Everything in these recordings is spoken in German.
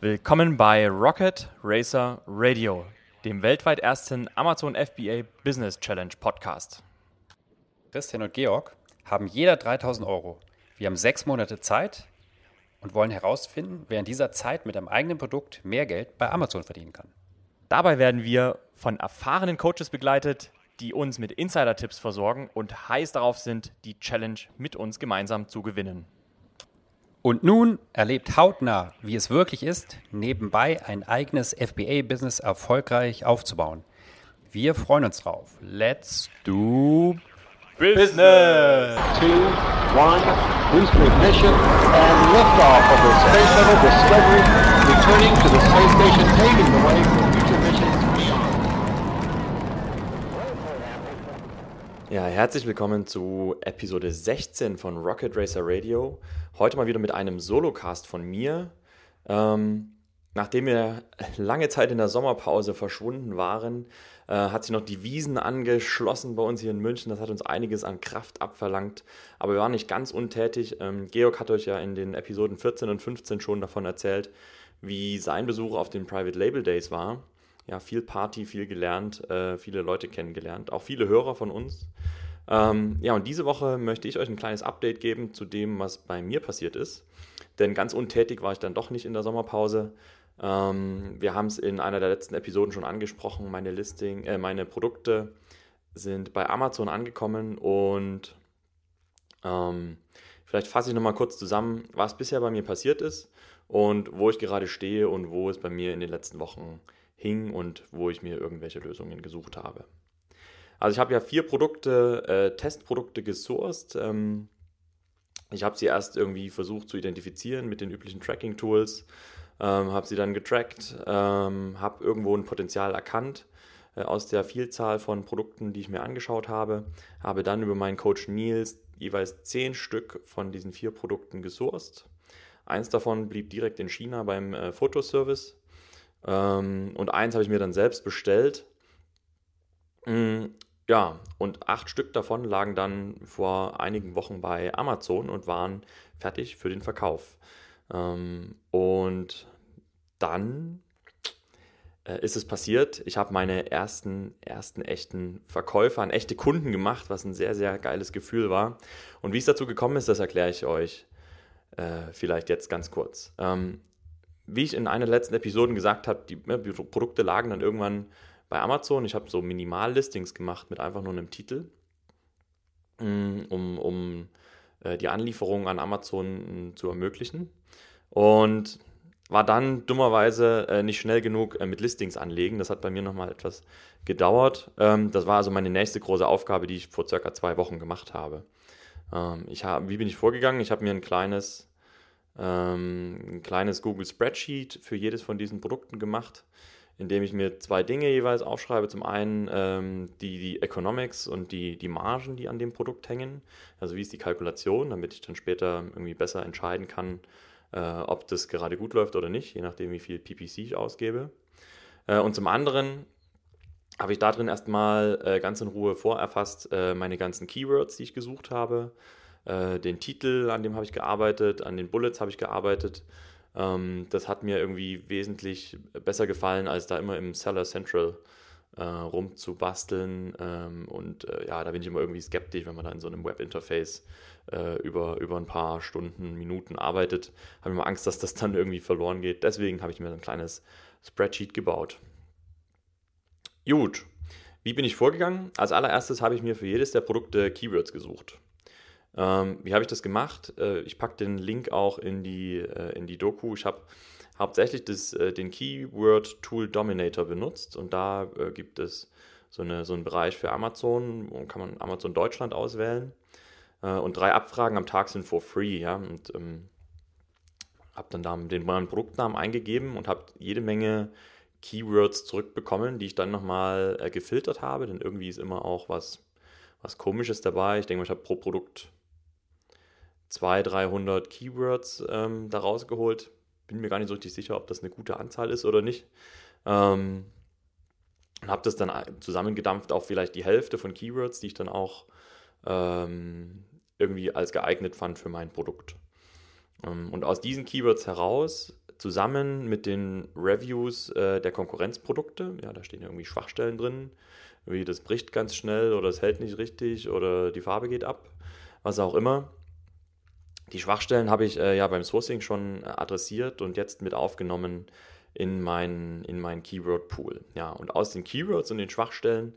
Willkommen bei Rocket Racer Radio, dem weltweit ersten Amazon FBA Business Challenge Podcast. Christian und Georg haben jeder 3000 Euro. Wir haben sechs Monate Zeit und wollen herausfinden, wer in dieser Zeit mit einem eigenen Produkt mehr Geld bei Amazon verdienen kann. Dabei werden wir von erfahrenen Coaches begleitet, die uns mit Insider-Tipps versorgen und heiß darauf sind, die Challenge mit uns gemeinsam zu gewinnen. Und nun erlebt hautnah, wie es wirklich ist, nebenbei ein eigenes FBA-Business erfolgreich aufzubauen. Wir freuen uns drauf. Let's do Business! Two, one, boost ignition, and liftoff of the Space Shuttle Discovery, returning to the space station, paving the way Ja, herzlich willkommen zu Episode 16 von Rocket Racer Radio. Heute mal wieder mit einem Solocast von mir. Ähm, nachdem wir lange Zeit in der Sommerpause verschwunden waren, äh, hat sich noch die Wiesen angeschlossen bei uns hier in München. Das hat uns einiges an Kraft abverlangt, aber wir waren nicht ganz untätig. Ähm, Georg hat euch ja in den Episoden 14 und 15 schon davon erzählt, wie sein Besuch auf den Private Label Days war. Ja, viel Party, viel gelernt, äh, viele Leute kennengelernt, auch viele Hörer von uns. Ähm, ja, und diese Woche möchte ich euch ein kleines Update geben zu dem, was bei mir passiert ist. Denn ganz untätig war ich dann doch nicht in der Sommerpause. Ähm, wir haben es in einer der letzten Episoden schon angesprochen. Meine Listing, äh, meine Produkte sind bei Amazon angekommen und ähm, vielleicht fasse ich nochmal kurz zusammen, was bisher bei mir passiert ist und wo ich gerade stehe und wo es bei mir in den letzten Wochen hing und wo ich mir irgendwelche Lösungen gesucht habe. Also ich habe ja vier Produkte, äh, Testprodukte gesourced. Ähm, ich habe sie erst irgendwie versucht zu identifizieren mit den üblichen Tracking-Tools, ähm, habe sie dann getrackt, ähm, habe irgendwo ein Potenzial erkannt äh, aus der Vielzahl von Produkten, die ich mir angeschaut habe, habe dann über meinen Coach Nils jeweils zehn Stück von diesen vier Produkten gesourced. Eins davon blieb direkt in China beim äh, Fotoservice ähm, und eins habe ich mir dann selbst bestellt. Mm, ja, und acht Stück davon lagen dann vor einigen Wochen bei Amazon und waren fertig für den Verkauf. Ähm, und dann äh, ist es passiert, ich habe meine ersten, ersten echten Verkäufer an echte Kunden gemacht, was ein sehr, sehr geiles Gefühl war. Und wie es dazu gekommen ist, das erkläre ich euch äh, vielleicht jetzt ganz kurz. Ähm, wie ich in einer der letzten Episoden gesagt habe, die, ne, die Produkte lagen dann irgendwann bei Amazon. Ich habe so Minimal-Listings gemacht mit einfach nur einem Titel, mm, um, um äh, die Anlieferung an Amazon mm, zu ermöglichen. Und war dann dummerweise äh, nicht schnell genug äh, mit Listings anlegen. Das hat bei mir nochmal etwas gedauert. Ähm, das war also meine nächste große Aufgabe, die ich vor circa zwei Wochen gemacht habe. Ähm, ich hab, wie bin ich vorgegangen? Ich habe mir ein kleines, ähm, ein kleines Google Spreadsheet für jedes von diesen Produkten gemacht indem ich mir zwei Dinge jeweils aufschreibe. Zum einen ähm, die, die Economics und die, die Margen, die an dem Produkt hängen. Also wie ist die Kalkulation, damit ich dann später irgendwie besser entscheiden kann, äh, ob das gerade gut läuft oder nicht, je nachdem, wie viel PPC ich ausgebe. Äh, und zum anderen habe ich da drin erstmal äh, ganz in Ruhe vorerfasst äh, meine ganzen Keywords, die ich gesucht habe. Äh, den Titel, an dem habe ich gearbeitet, an den Bullets habe ich gearbeitet ähm, das hat mir irgendwie wesentlich besser gefallen, als da immer im Seller Central äh, rumzubasteln. Ähm, und äh, ja, da bin ich immer irgendwie skeptisch, wenn man da in so einem Webinterface äh, über, über ein paar Stunden, Minuten arbeitet. Habe immer Angst, dass das dann irgendwie verloren geht. Deswegen habe ich mir ein kleines Spreadsheet gebaut. Gut, wie bin ich vorgegangen? Als allererstes habe ich mir für jedes der Produkte Keywords gesucht. Ähm, wie habe ich das gemacht? Äh, ich packe den Link auch in die, äh, in die Doku. Ich habe hauptsächlich das, äh, den Keyword Tool Dominator benutzt und da äh, gibt es so, eine, so einen Bereich für Amazon, wo kann man Amazon Deutschland auswählen. Äh, und drei Abfragen am Tag sind for free. Ja? Und ähm, habe dann da den meinen Produktnamen eingegeben und habe jede Menge Keywords zurückbekommen, die ich dann nochmal äh, gefiltert habe, denn irgendwie ist immer auch was, was Komisches dabei. Ich denke ich habe pro Produkt 200, 300 Keywords ähm, da rausgeholt. Bin mir gar nicht so richtig sicher, ob das eine gute Anzahl ist oder nicht. Ähm, und habe das dann zusammengedampft auf vielleicht die Hälfte von Keywords, die ich dann auch ähm, irgendwie als geeignet fand für mein Produkt. Ähm, und aus diesen Keywords heraus, zusammen mit den Reviews äh, der Konkurrenzprodukte, ja, da stehen irgendwie Schwachstellen drin, wie das bricht ganz schnell oder es hält nicht richtig oder die Farbe geht ab, was auch immer. Die Schwachstellen habe ich äh, ja beim Sourcing schon adressiert und jetzt mit aufgenommen in meinen in mein Keyword Pool. Ja, und aus den Keywords und den Schwachstellen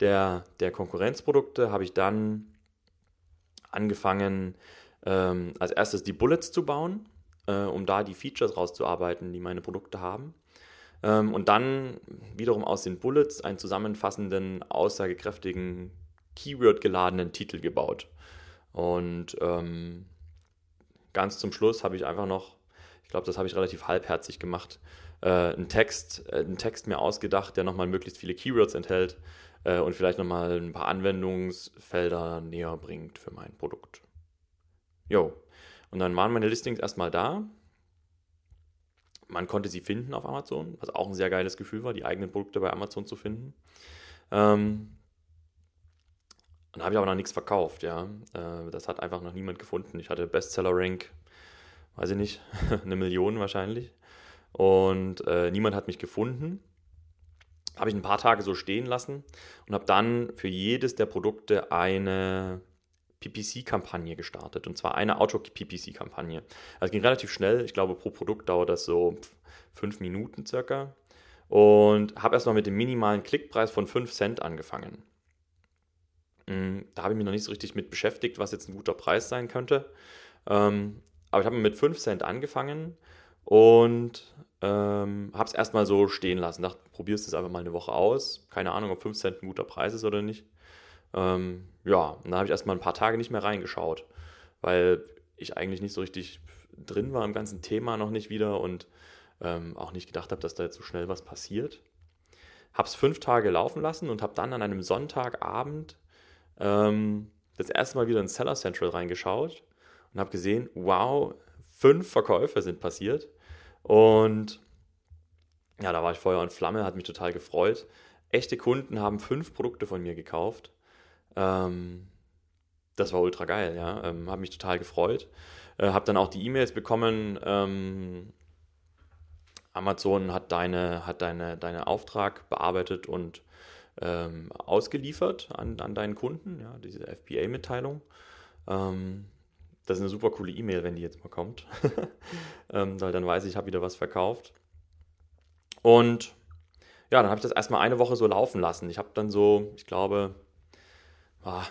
der, der Konkurrenzprodukte habe ich dann angefangen, ähm, als erstes die Bullets zu bauen, äh, um da die Features rauszuarbeiten, die meine Produkte haben. Ähm, und dann wiederum aus den Bullets einen zusammenfassenden, aussagekräftigen, Keyword-geladenen Titel gebaut. Und ähm, ganz zum Schluss habe ich einfach noch, ich glaube, das habe ich relativ halbherzig gemacht, äh, einen, Text, äh, einen Text mir ausgedacht, der nochmal möglichst viele Keywords enthält äh, und vielleicht nochmal ein paar Anwendungsfelder näher bringt für mein Produkt. Jo. Und dann waren meine Listings erstmal da. Man konnte sie finden auf Amazon, was auch ein sehr geiles Gefühl war, die eigenen Produkte bei Amazon zu finden. Ähm, dann habe ich aber noch nichts verkauft, ja. Äh, das hat einfach noch niemand gefunden. Ich hatte Bestseller-Rank, weiß ich nicht, eine Million wahrscheinlich. Und äh, niemand hat mich gefunden. Habe ich ein paar Tage so stehen lassen und habe dann für jedes der Produkte eine PPC-Kampagne gestartet. Und zwar eine Auto-PPC-Kampagne. Also ging relativ schnell. Ich glaube, pro Produkt dauert das so fünf Minuten circa. Und habe erstmal mit dem minimalen Klickpreis von 5 Cent angefangen. Mm, da habe ich mich noch nicht so richtig mit beschäftigt, was jetzt ein guter Preis sein könnte. Ähm, aber ich habe mit 5 Cent angefangen und ähm, habe es erstmal so stehen lassen. Dachte, probierst es einfach mal eine Woche aus. Keine Ahnung, ob 5 Cent ein guter Preis ist oder nicht. Ähm, ja, und dann habe ich erstmal ein paar Tage nicht mehr reingeschaut, weil ich eigentlich nicht so richtig drin war im ganzen Thema noch nicht wieder und ähm, auch nicht gedacht habe, dass da jetzt so schnell was passiert. Habe es fünf Tage laufen lassen und habe dann an einem Sonntagabend ähm, das erste Mal wieder in Seller Central reingeschaut und habe gesehen, wow, fünf Verkäufe sind passiert. Und ja, da war ich Feuer und Flamme, hat mich total gefreut. Echte Kunden haben fünf Produkte von mir gekauft. Ähm, das war ultra geil, ja. Ähm, habe mich total gefreut. Äh, habe dann auch die E-Mails bekommen. Ähm, Amazon hat deine, hat deine, deine Auftrag bearbeitet und ähm, ausgeliefert an, an deinen Kunden, ja, diese FBA-Mitteilung. Ähm, das ist eine super coole E-Mail, wenn die jetzt mal kommt. ähm, weil dann weiß ich, ich habe wieder was verkauft. Und ja, dann habe ich das erstmal eine Woche so laufen lassen. Ich habe dann so, ich glaube, ah,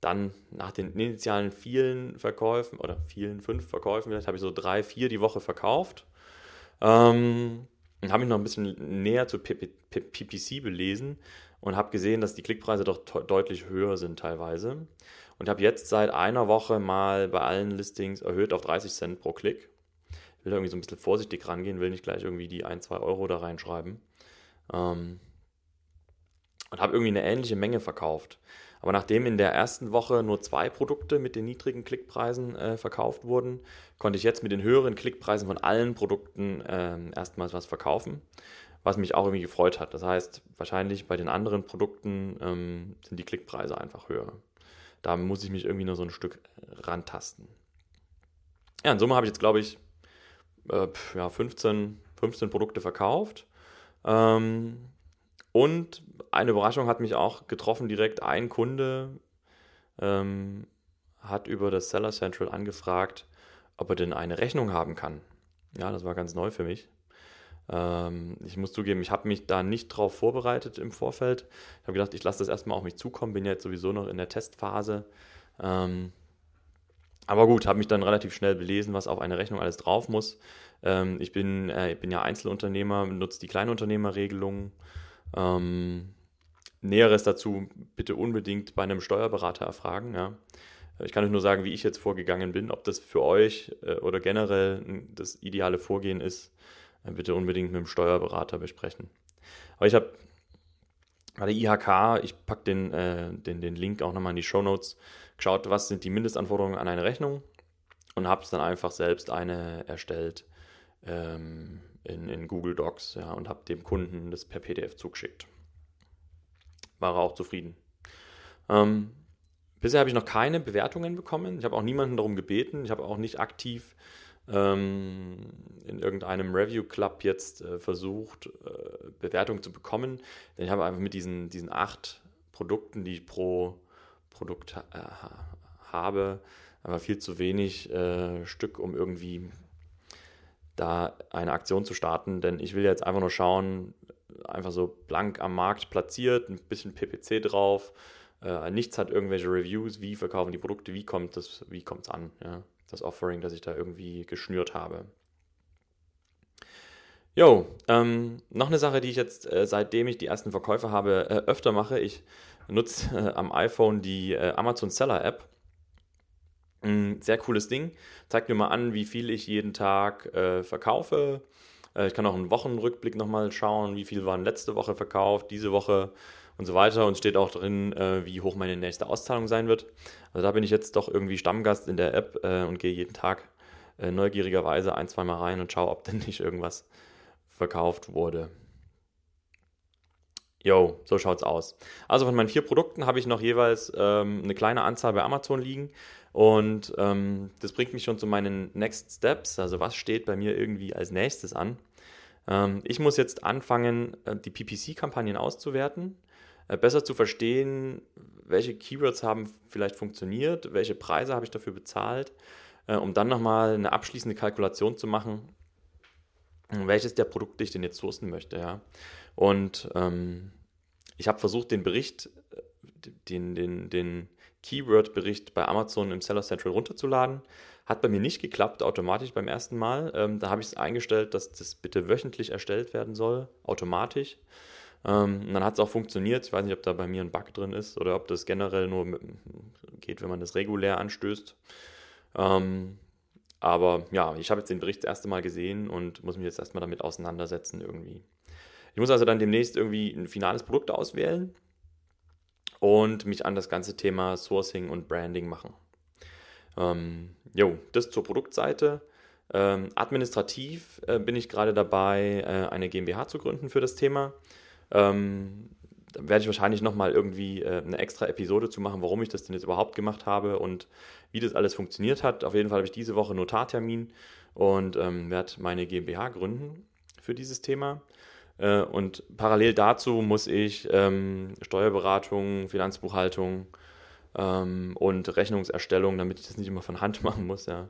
dann nach den initialen vielen Verkäufen oder vielen fünf Verkäufen, vielleicht habe ich so drei, vier die Woche verkauft. Ähm, habe mich noch ein bisschen näher zu PPC belesen und habe gesehen, dass die Klickpreise doch deutlich höher sind teilweise. Und habe jetzt seit einer Woche mal bei allen Listings erhöht auf 30 Cent pro Klick. Ich will da irgendwie so ein bisschen vorsichtig rangehen, will nicht gleich irgendwie die 1, 2 Euro da reinschreiben. Ähm, und habe irgendwie eine ähnliche Menge verkauft. Aber nachdem in der ersten Woche nur zwei Produkte mit den niedrigen Klickpreisen äh, verkauft wurden, konnte ich jetzt mit den höheren Klickpreisen von allen Produkten äh, erstmals was verkaufen, was mich auch irgendwie gefreut hat. Das heißt, wahrscheinlich bei den anderen Produkten ähm, sind die Klickpreise einfach höher. Da muss ich mich irgendwie nur so ein Stück rantasten. Ja, in Summe habe ich jetzt, glaube ich, äh, ja, 15, 15 Produkte verkauft. Ähm, und eine Überraschung hat mich auch getroffen, direkt ein Kunde ähm, hat über das Seller Central angefragt, ob er denn eine Rechnung haben kann. Ja, das war ganz neu für mich. Ähm, ich muss zugeben, ich habe mich da nicht drauf vorbereitet im Vorfeld. Ich habe gedacht, ich lasse das erstmal auf mich zukommen, bin jetzt sowieso noch in der Testphase. Ähm, aber gut, habe mich dann relativ schnell belesen, was auf eine Rechnung alles drauf muss. Ähm, ich, bin, äh, ich bin ja Einzelunternehmer, nutze die Kleinunternehmerregelung. Ähm, Näheres dazu bitte unbedingt bei einem Steuerberater erfragen. Ja. Ich kann euch nur sagen, wie ich jetzt vorgegangen bin. Ob das für euch äh, oder generell das ideale Vorgehen ist, äh, bitte unbedingt mit dem Steuerberater besprechen. Aber ich habe bei der IHK, ich packe den, äh, den, den Link auch nochmal in die Show Notes, geschaut, was sind die Mindestanforderungen an eine Rechnung und habe es dann einfach selbst eine erstellt ähm, in, in Google Docs ja, und habe dem Kunden das per PDF zugeschickt. War er auch zufrieden. Ähm, bisher habe ich noch keine Bewertungen bekommen. Ich habe auch niemanden darum gebeten. Ich habe auch nicht aktiv ähm, in irgendeinem Review Club jetzt äh, versucht, äh, Bewertungen zu bekommen. Denn ich habe einfach mit diesen, diesen acht Produkten, die ich pro Produkt äh, habe, aber viel zu wenig äh, Stück, um irgendwie da eine Aktion zu starten. Denn ich will jetzt einfach nur schauen, einfach so blank am Markt platziert, ein bisschen PPC drauf. Äh, nichts hat irgendwelche Reviews, wie verkaufen die Produkte, wie kommt es wie kommt's an. Ja? Das Offering, das ich da irgendwie geschnürt habe. Jo, ähm, noch eine Sache, die ich jetzt, äh, seitdem ich die ersten Verkäufe habe, äh, öfter mache. Ich nutze äh, am iPhone die äh, Amazon Seller App. Ein sehr cooles Ding. Zeigt mir mal an, wie viel ich jeden Tag äh, verkaufe. Äh, ich kann auch einen Wochenrückblick nochmal schauen, wie viel waren letzte Woche verkauft, diese Woche und so weiter. Und steht auch drin, äh, wie hoch meine nächste Auszahlung sein wird. Also da bin ich jetzt doch irgendwie Stammgast in der App äh, und gehe jeden Tag äh, neugierigerweise ein, zweimal rein und schaue, ob denn nicht irgendwas verkauft wurde. Jo, so schaut's aus. Also von meinen vier Produkten habe ich noch jeweils ähm, eine kleine Anzahl bei Amazon liegen. Und ähm, das bringt mich schon zu meinen Next Steps. Also was steht bei mir irgendwie als nächstes an? Ähm, ich muss jetzt anfangen, äh, die PPC-Kampagnen auszuwerten, äh, besser zu verstehen, welche Keywords haben vielleicht funktioniert, welche Preise habe ich dafür bezahlt, äh, um dann nochmal eine abschließende Kalkulation zu machen, welches der Produkte ich denn jetzt sourcen möchte. Ja? Und ähm, ich habe versucht, den Bericht, äh, den, den, den Keyword-Bericht bei Amazon im Seller Central runterzuladen. Hat bei mir nicht geklappt, automatisch beim ersten Mal. Ähm, da habe ich es eingestellt, dass das bitte wöchentlich erstellt werden soll, automatisch. Ähm, dann hat es auch funktioniert. Ich weiß nicht, ob da bei mir ein Bug drin ist oder ob das generell nur mit, geht, wenn man das regulär anstößt. Ähm, aber ja, ich habe jetzt den Bericht das erste Mal gesehen und muss mich jetzt erstmal damit auseinandersetzen irgendwie. Ich muss also dann demnächst irgendwie ein finales Produkt auswählen und mich an das ganze Thema Sourcing und Branding machen. Ähm, jo, das zur Produktseite. Ähm, administrativ äh, bin ich gerade dabei, äh, eine GmbH zu gründen für das Thema. Ähm, da werde ich wahrscheinlich nochmal irgendwie äh, eine extra Episode zu machen, warum ich das denn jetzt überhaupt gemacht habe und wie das alles funktioniert hat. Auf jeden Fall habe ich diese Woche Notartermin und ähm, werde meine GmbH gründen für dieses Thema. Äh, und parallel dazu muss ich ähm, Steuerberatung, Finanzbuchhaltung ähm, und Rechnungserstellung, damit ich das nicht immer von Hand machen muss, ja,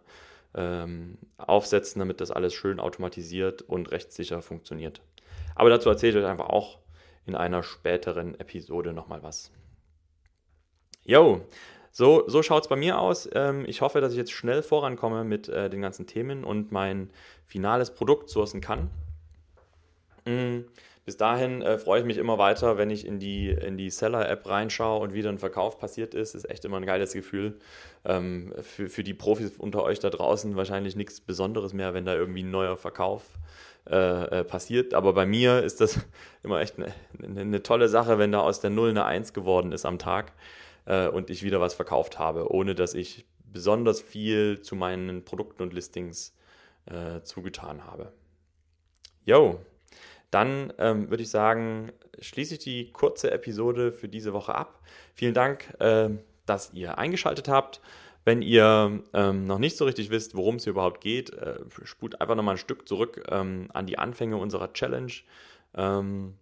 ähm, aufsetzen, damit das alles schön automatisiert und rechtssicher funktioniert. Aber dazu erzähle ich euch einfach auch in einer späteren Episode nochmal was. Jo, so, so schaut es bei mir aus. Ähm, ich hoffe, dass ich jetzt schnell vorankomme mit äh, den ganzen Themen und mein finales Produkt sourcen kann. Mhm. Bis dahin äh, freue ich mich immer weiter, wenn ich in die, in die Seller-App reinschaue und wieder ein Verkauf passiert ist. Ist echt immer ein geiles Gefühl. Ähm, für, für die Profis unter euch da draußen wahrscheinlich nichts Besonderes mehr, wenn da irgendwie ein neuer Verkauf äh, äh, passiert. Aber bei mir ist das immer echt eine, eine, tolle Sache, wenn da aus der Null eine Eins geworden ist am Tag äh, und ich wieder was verkauft habe, ohne dass ich besonders viel zu meinen Produkten und Listings äh, zugetan habe. Yo, dann ähm, würde ich sagen, schließe ich die kurze Episode für diese Woche ab. Vielen Dank, äh, dass ihr eingeschaltet habt. Wenn ihr ähm, noch nicht so richtig wisst, worum es überhaupt geht, äh, spult einfach nochmal ein Stück zurück ähm, an die Anfänge unserer Challenge. Ähm,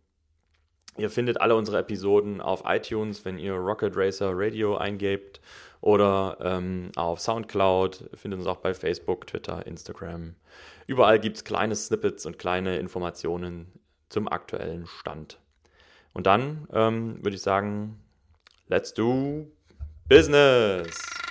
ihr findet alle unsere Episoden auf iTunes, wenn ihr Rocket Racer Radio eingebt oder ähm, auf Soundcloud, findet uns auch bei Facebook, Twitter, Instagram. Überall gibt es kleine Snippets und kleine Informationen zum aktuellen Stand. Und dann ähm, würde ich sagen, let's do business!